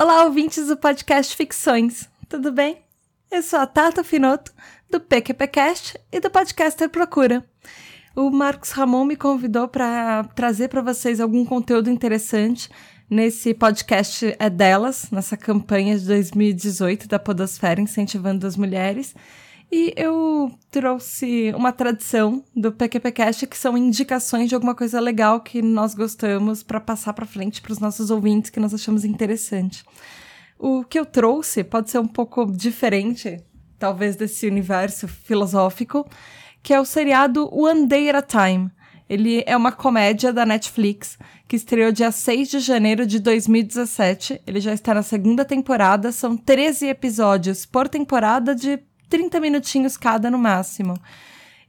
Olá, ouvintes do podcast Ficções, tudo bem? Eu sou a Tata Finoto, do PQPcast e do Podcaster Procura. O Marcos Ramon me convidou para trazer para vocês algum conteúdo interessante nesse podcast É Delas, nessa campanha de 2018 da Podosfera Incentivando as Mulheres. E eu trouxe uma tradição do PQPcast que são indicações de alguma coisa legal que nós gostamos para passar para frente para os nossos ouvintes que nós achamos interessante. O que eu trouxe pode ser um pouco diferente, talvez desse universo filosófico, que é o seriado One Day at a Time. Ele é uma comédia da Netflix que estreou dia 6 de janeiro de 2017. Ele já está na segunda temporada, são 13 episódios por temporada de 30 minutinhos cada no máximo.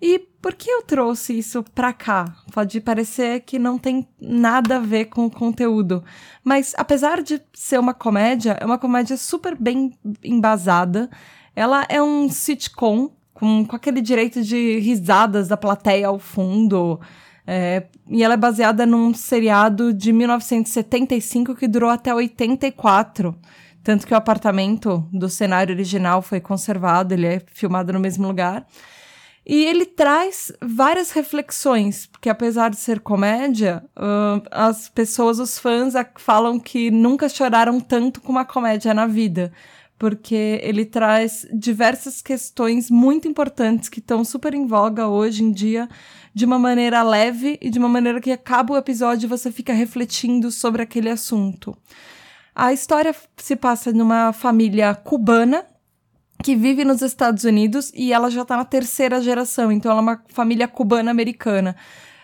E por que eu trouxe isso pra cá? Pode parecer que não tem nada a ver com o conteúdo, mas apesar de ser uma comédia, é uma comédia super bem embasada. Ela é um sitcom com, com aquele direito de risadas da plateia ao fundo. É, e ela é baseada num seriado de 1975 que durou até 84. Tanto que o apartamento do cenário original foi conservado, ele é filmado no mesmo lugar. E ele traz várias reflexões, porque apesar de ser comédia, uh, as pessoas, os fãs, falam que nunca choraram tanto com uma comédia na vida. Porque ele traz diversas questões muito importantes que estão super em voga hoje em dia, de uma maneira leve e de uma maneira que acaba o episódio e você fica refletindo sobre aquele assunto. A história se passa numa família cubana que vive nos Estados Unidos e ela já está na terceira geração, então ela é uma família cubana-americana.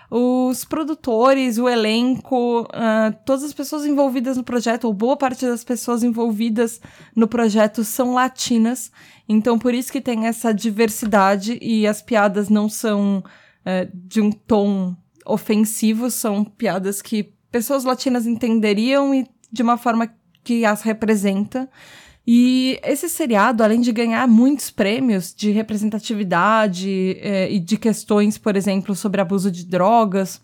Os produtores, o elenco, uh, todas as pessoas envolvidas no projeto, ou boa parte das pessoas envolvidas no projeto são latinas, então por isso que tem essa diversidade e as piadas não são uh, de um tom ofensivo, são piadas que pessoas latinas entenderiam e de uma forma que as representa. E esse seriado, além de ganhar muitos prêmios de representatividade é, e de questões, por exemplo, sobre abuso de drogas,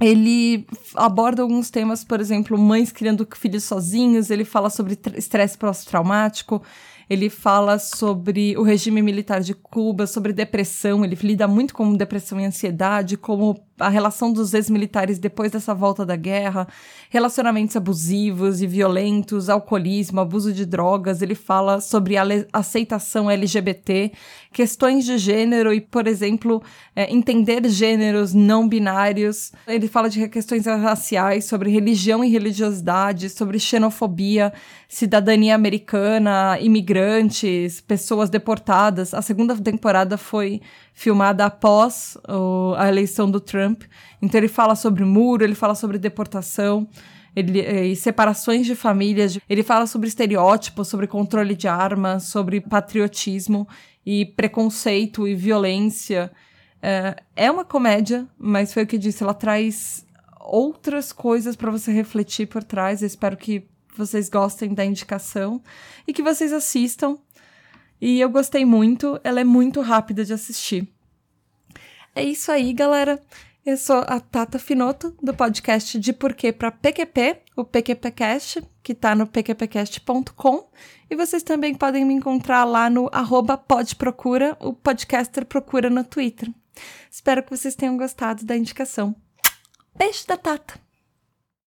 ele aborda alguns temas, por exemplo, mães criando filhos sozinhos, ele fala sobre estresse pós-traumático, ele fala sobre o regime militar de Cuba, sobre depressão, ele lida muito com depressão e ansiedade, como a relação dos ex-militares depois dessa volta da guerra, relacionamentos abusivos e violentos, alcoolismo, abuso de drogas, ele fala sobre a aceitação LGBT, questões de gênero e, por exemplo, é, entender gêneros não binários. Ele fala de questões raciais, sobre religião e religiosidade, sobre xenofobia, cidadania americana, imigrantes, pessoas deportadas. A segunda temporada foi filmada após o, a eleição do Trump. Então ele fala sobre muro, ele fala sobre deportação, ele, eh, e separações de famílias. Ele fala sobre estereótipos, sobre controle de armas, sobre patriotismo e preconceito e violência. É, é uma comédia, mas foi o que disse, ela traz outras coisas para você refletir por trás. Eu espero que vocês gostem da indicação e que vocês assistam. E eu gostei muito, ela é muito rápida de assistir. É isso aí, galera. Eu sou a Tata Finoto, do podcast De Porquê para PQP, o PQPcast, que está no pqpcast.com. E vocês também podem me encontrar lá no arroba podprocura, o podcaster procura no Twitter. Espero que vocês tenham gostado da indicação. Beijo da Tata!